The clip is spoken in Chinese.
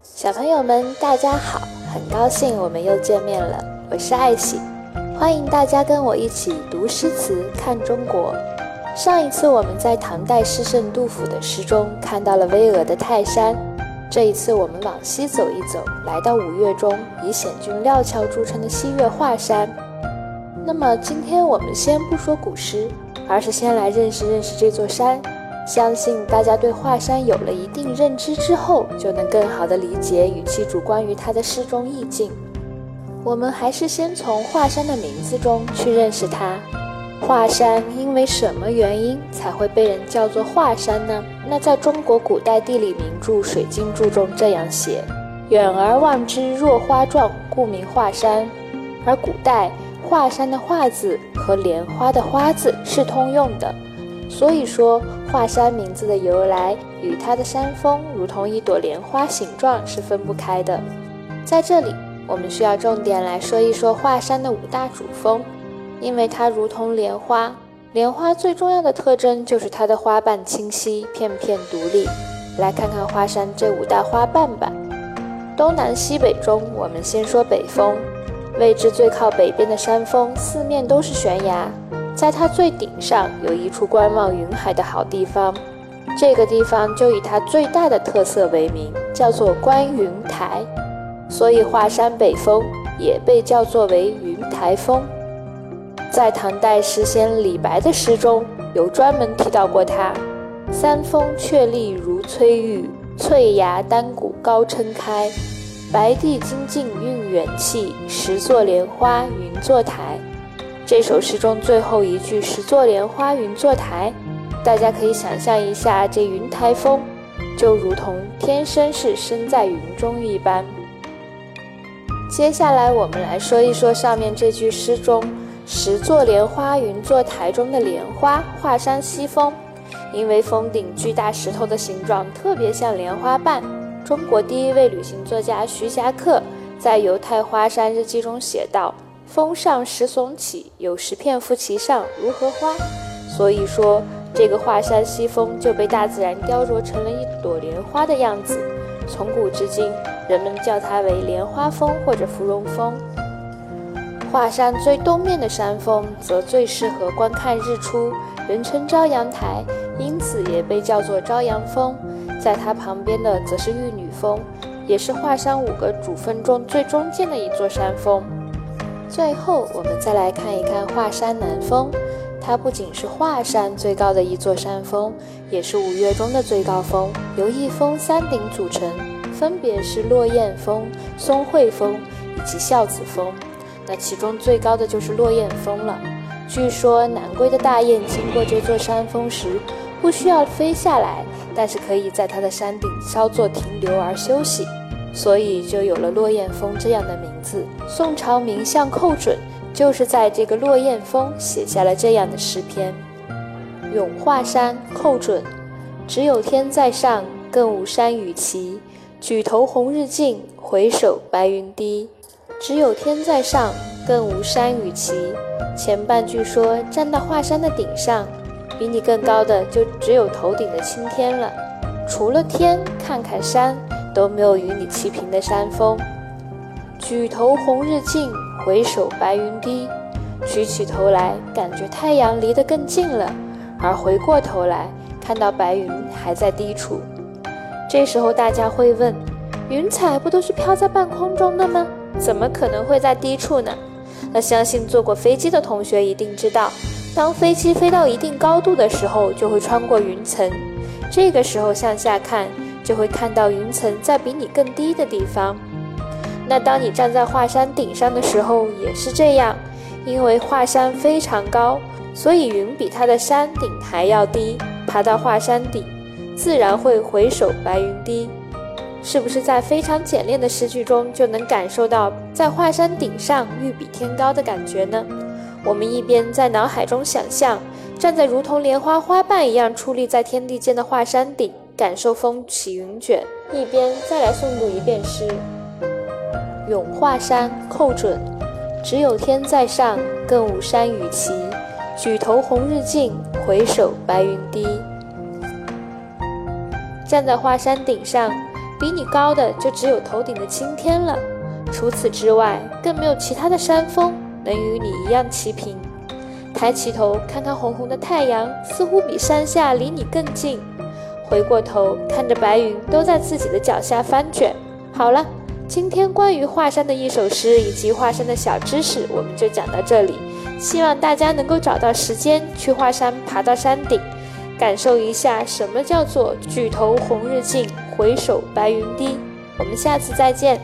小朋友们，大家好！很高兴我们又见面了，我是艾喜，欢迎大家跟我一起读诗词、看中国。上一次我们在唐代诗圣杜甫的诗中看到了巍峨的泰山，这一次我们往西走一走，来到五岳中以险峻料峭著称的西岳华山。那么今天我们先不说古诗，而是先来认识认识这座山。相信大家对华山有了一定认知之后，就能更好地理解与记住关于它的诗中意境。我们还是先从华山的名字中去认识它。华山因为什么原因才会被人叫做华山呢？那在中国古代地理名著《水经注》中这样写：“远而望之若花状，故名华山。”而古代华山的“华”字和莲花的“花”字是通用的。所以说，华山名字的由来与它的山峰如同一朵莲花形状是分不开的。在这里，我们需要重点来说一说华山的五大主峰，因为它如同莲花。莲花最重要的特征就是它的花瓣清晰，片片独立。来看看华山这五大花瓣吧。东南西北中，我们先说北峰，位置最靠北边的山峰，四面都是悬崖。在它最顶上有一处观望云海的好地方，这个地方就以它最大的特色为名，叫做观云台，所以华山北峰也被叫作为云台峰。在唐代诗仙李白的诗中有专门提到过它：三峰确立如翠玉，翠崖丹谷高撑开，白帝精进运元气，十座莲花云作台。这首诗中最后一句“十座莲花云作台”，大家可以想象一下，这云台峰就如同天生是身在云中一般。接下来，我们来说一说上面这句诗中“十座莲花云作台”中的莲花——华山西峰，因为峰顶巨大石头的形状特别像莲花瓣。中国第一位旅行作家徐霞客在《犹太华山日记》中写道。峰上石耸起，有石片覆其上，如荷花。所以说，这个华山西峰就被大自然雕琢成了一朵莲花的样子。从古至今，人们叫它为莲花峰或者芙蓉峰。华山最东面的山峰则最适合观看日出，人称朝阳台，因此也被叫做朝阳峰。在它旁边的则是玉女峰，也是华山五个主峰中最中间的一座山峰。最后，我们再来看一看华山南峰。它不仅是华山最高的一座山峰，也是五岳中的最高峰，由一峰三顶组成，分别是落雁峰、松惠峰以及孝子峰。那其中最高的就是落雁峰了。据说南归的大雁经过这座山峰时，不需要飞下来，但是可以在它的山顶稍作停留而休息。所以就有了落雁峰这样的名字。宋朝名相寇准就是在这个落雁峰写下了这样的诗篇：咏华山，寇准。只有天在上，更无山与齐。举头红日近，回首白云低。只有天在上，更无山与齐。前半句说站到华山的顶上，比你更高的就只有头顶的青天了。除了天，看看山。都没有与你齐平的山峰。举头红日近，回首白云低。举起头来，感觉太阳离得更近了；而回过头来，看到白云还在低处。这时候大家会问：云彩不都是飘在半空中的吗？怎么可能会在低处呢？那相信坐过飞机的同学一定知道，当飞机飞到一定高度的时候，就会穿过云层。这个时候向下看。就会看到云层在比你更低的地方。那当你站在华山顶上的时候，也是这样，因为华山非常高，所以云比它的山顶还要低。爬到华山顶，自然会回首白云低。是不是在非常简练的诗句中就能感受到在华山顶上欲比天高的感觉呢？我们一边在脑海中想象站在如同莲花花瓣一样矗立在天地间的华山顶。感受风起云卷，一边再来诵读一遍诗。咏华山，寇准。只有天在上，更无山与齐。举头红日近，回首白云低。站在华山顶上，比你高的就只有头顶的青天了。除此之外，更没有其他的山峰能与你一样齐平。抬起头看看红红的太阳，似乎比山下离你更近。回过头看着白云都在自己的脚下翻卷。好了，今天关于华山的一首诗以及华山的小知识，我们就讲到这里。希望大家能够找到时间去华山，爬到山顶，感受一下什么叫做举头红日近，回首白云低。我们下次再见。